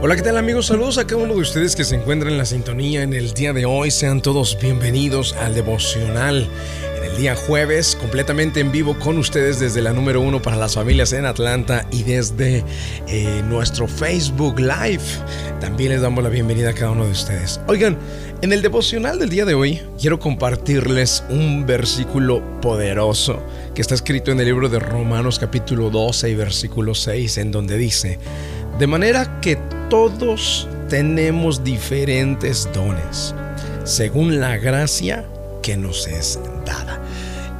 Hola, ¿qué tal amigos? Saludos a cada uno de ustedes que se encuentran en la sintonía en el día de hoy. Sean todos bienvenidos al devocional en el día jueves, completamente en vivo con ustedes desde la número uno para las familias en Atlanta y desde eh, nuestro Facebook Live. También les damos la bienvenida a cada uno de ustedes. Oigan, en el devocional del día de hoy quiero compartirles un versículo poderoso que está escrito en el libro de Romanos capítulo 12 y versículo 6 en donde dice, de manera que todos tenemos diferentes dones, según la gracia que nos es dada.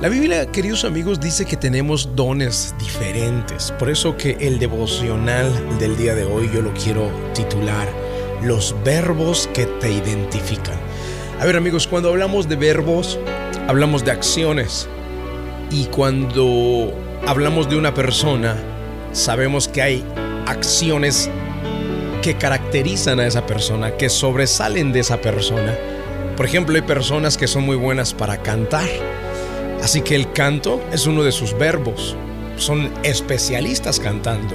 La Biblia, queridos amigos, dice que tenemos dones diferentes. Por eso que el devocional del día de hoy yo lo quiero titular Los verbos que te identifican. A ver amigos, cuando hablamos de verbos, hablamos de acciones. Y cuando hablamos de una persona, sabemos que hay acciones que caracterizan a esa persona, que sobresalen de esa persona. Por ejemplo, hay personas que son muy buenas para cantar. Así que el canto es uno de sus verbos. Son especialistas cantando.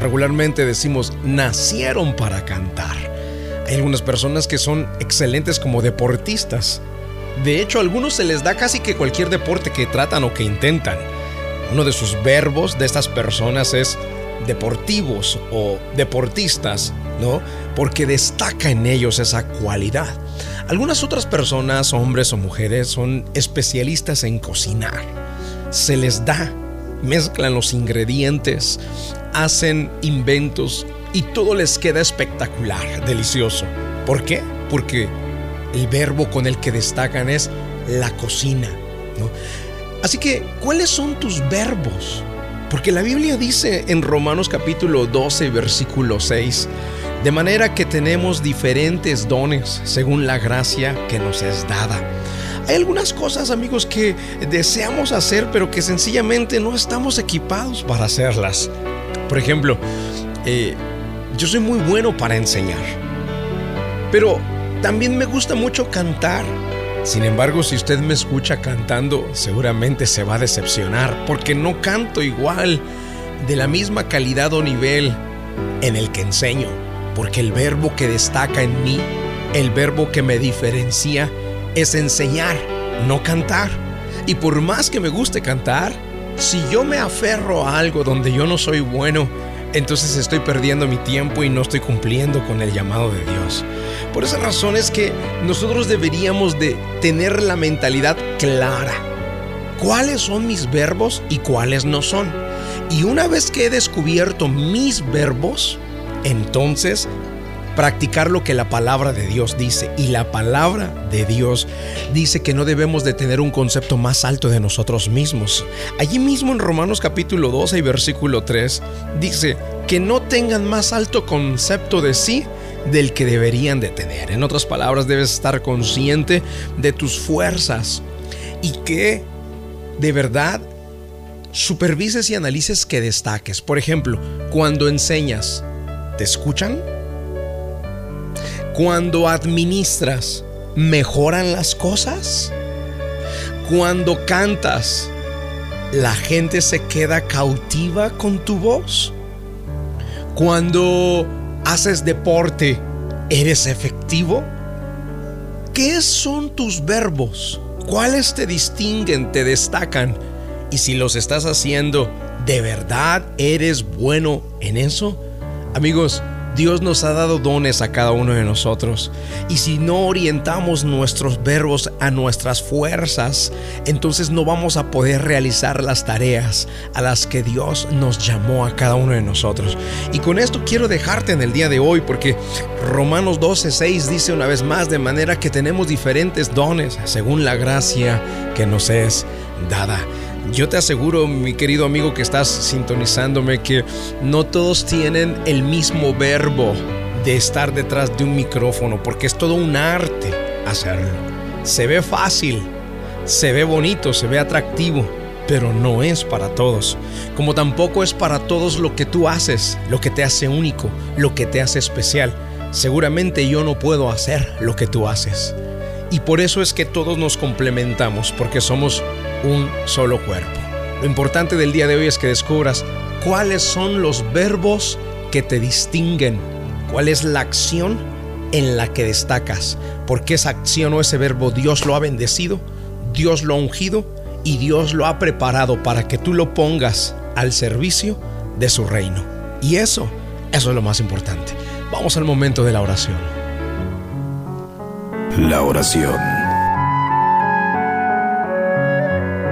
Regularmente decimos, nacieron para cantar. Hay algunas personas que son excelentes como deportistas. De hecho, a algunos se les da casi que cualquier deporte que tratan o que intentan. Uno de sus verbos de estas personas es deportivos o deportistas, Porque destaca en ellos esa cualidad. Algunas otras personas, hombres o mujeres, son especialistas en cocinar. Se les da, mezclan los ingredientes, hacen inventos y todo les queda espectacular, delicioso. ¿Por qué? Porque el verbo con el que destacan es la cocina. Así que, ¿cuáles son tus verbos? Porque la Biblia dice en Romanos capítulo 12, versículo 6, de manera que tenemos diferentes dones según la gracia que nos es dada. Hay algunas cosas, amigos, que deseamos hacer, pero que sencillamente no estamos equipados para hacerlas. Por ejemplo, eh, yo soy muy bueno para enseñar, pero también me gusta mucho cantar. Sin embargo, si usted me escucha cantando, seguramente se va a decepcionar porque no canto igual, de la misma calidad o nivel en el que enseño, porque el verbo que destaca en mí, el verbo que me diferencia, es enseñar, no cantar. Y por más que me guste cantar, si yo me aferro a algo donde yo no soy bueno, entonces estoy perdiendo mi tiempo y no estoy cumpliendo con el llamado de Dios. Por esa razón es que nosotros deberíamos de tener la mentalidad clara. ¿Cuáles son mis verbos y cuáles no son? Y una vez que he descubierto mis verbos, entonces practicar lo que la palabra de Dios dice. Y la palabra de Dios dice que no debemos de tener un concepto más alto de nosotros mismos. Allí mismo en Romanos capítulo 12 y versículo 3 dice que no tengan más alto concepto de sí del que deberían de tener. En otras palabras, debes estar consciente de tus fuerzas y que de verdad supervises y analices que destaques. Por ejemplo, cuando enseñas, ¿te escuchan? Cuando administras, ¿mejoran las cosas? Cuando cantas, ¿la gente se queda cautiva con tu voz? Cuando haces deporte, ¿eres efectivo? ¿Qué son tus verbos? ¿Cuáles te distinguen, te destacan? Y si los estás haciendo, ¿de verdad eres bueno en eso? Amigos, Dios nos ha dado dones a cada uno de nosotros. Y si no orientamos nuestros verbos a nuestras fuerzas, entonces no vamos a poder realizar las tareas a las que Dios nos llamó a cada uno de nosotros. Y con esto quiero dejarte en el día de hoy porque Romanos 12:6 dice una vez más de manera que tenemos diferentes dones según la gracia que nos es dada. Yo te aseguro, mi querido amigo que estás sintonizándome, que no todos tienen el mismo verbo de estar detrás de un micrófono, porque es todo un arte hacerlo. Se ve fácil, se ve bonito, se ve atractivo, pero no es para todos. Como tampoco es para todos lo que tú haces, lo que te hace único, lo que te hace especial. Seguramente yo no puedo hacer lo que tú haces. Y por eso es que todos nos complementamos, porque somos un solo cuerpo. Lo importante del día de hoy es que descubras cuáles son los verbos que te distinguen, ¿Cuál es la acción en la que destacas? Porque esa acción o ese verbo Dios lo ha bendecido, Dios lo ha ungido y Dios lo ha preparado para que tú lo pongas al servicio de su reino. Y eso, eso es lo más importante. Vamos al momento de la oración. La oración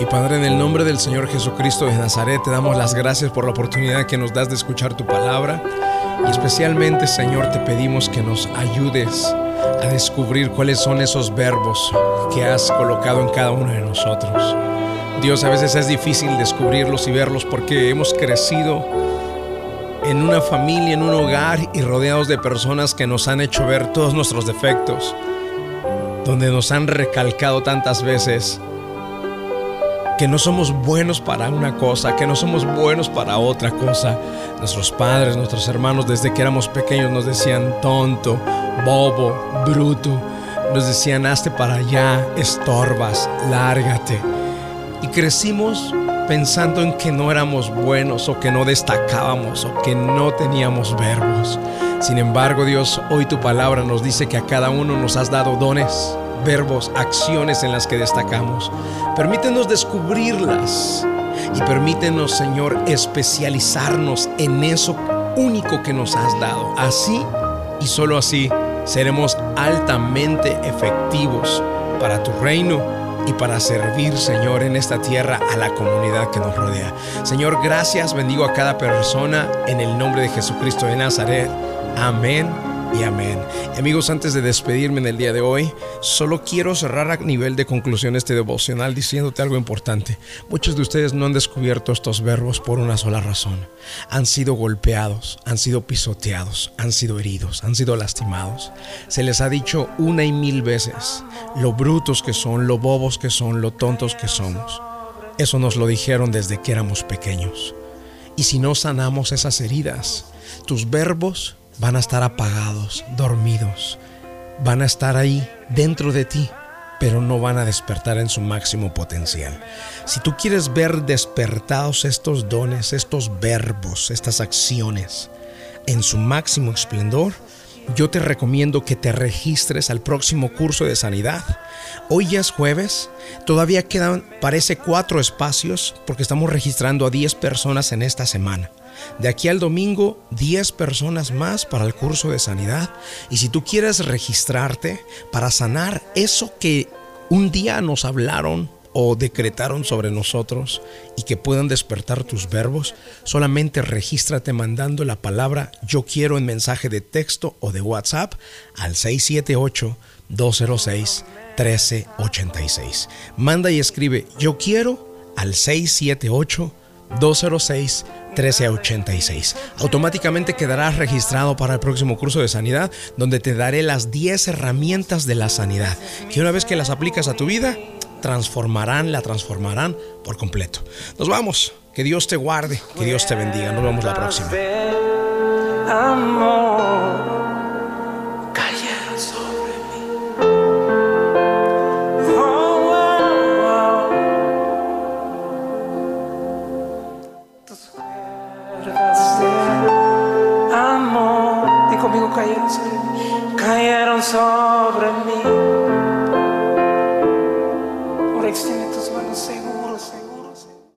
Y Padre, en el nombre del Señor Jesucristo de Nazaret, te damos las gracias por la oportunidad que nos das de escuchar tu palabra. Y especialmente, Señor, te pedimos que nos ayudes a descubrir cuáles son esos verbos que has colocado en cada uno de nosotros. Dios, a veces es difícil descubrirlos y verlos porque hemos crecido en una familia, en un hogar y rodeados de personas que nos han hecho ver todos nuestros defectos, donde nos han recalcado tantas veces que no somos buenos para una cosa, que no somos buenos para otra cosa. Nuestros padres, nuestros hermanos, desde que éramos pequeños nos decían tonto, bobo, bruto. Nos decían, hazte para allá, estorbas, lárgate. Y crecimos pensando en que no éramos buenos o que no destacábamos o que no teníamos verbos. Sin embargo, Dios, hoy tu palabra nos dice que a cada uno nos has dado dones verbos, acciones en las que destacamos. Permítenos descubrirlas y permítenos, Señor, especializarnos en eso único que nos has dado. Así y solo así seremos altamente efectivos para tu reino y para servir, Señor, en esta tierra a la comunidad que nos rodea. Señor, gracias, bendigo a cada persona en el nombre de Jesucristo de Nazaret. Amén y amén. amigos, antes de despedirme en el día de hoy, solo quiero cerrar a nivel de conclusión este devocional diciéndote algo importante. Muchos de ustedes no han descubierto estos verbos por una sola razón. Han sido golpeados, han sido pisoteados, han sido heridos, han sido lastimados. Se les ha dicho una y mil veces lo brutos que son, lo bobos que son, lo tontos que somos. Eso nos lo dijeron desde que éramos pequeños. Y si no sanamos esas heridas, tus verbos van a estar apagados, dormidos, van a estar ahí dentro de ti, pero no van a despertar en su máximo potencial. Si tú quieres ver despertados estos dones, estos verbos, estas acciones en su máximo esplendor, yo te recomiendo que te registres al próximo curso de sanidad. Hoy es jueves, todavía quedan, parece, cuatro espacios porque estamos registrando a 10 personas en esta semana. De aquí al domingo, 10 personas más para el curso de sanidad. Y si tú quieres registrarte para sanar eso que un día nos hablaron o decretaron sobre nosotros y que puedan despertar tus verbos, solamente regístrate mandando la palabra yo quiero en mensaje de texto o de WhatsApp al 678 206 1386. Manda y escribe yo quiero al 678 206 1386. Automáticamente quedarás registrado para el próximo curso de sanidad, donde te daré las 10 herramientas de la sanidad, que una vez que las aplicas a tu vida, transformarán, la transformarán por completo. Nos vamos. Que Dios te guarde, que Dios te bendiga. Nos vemos la próxima.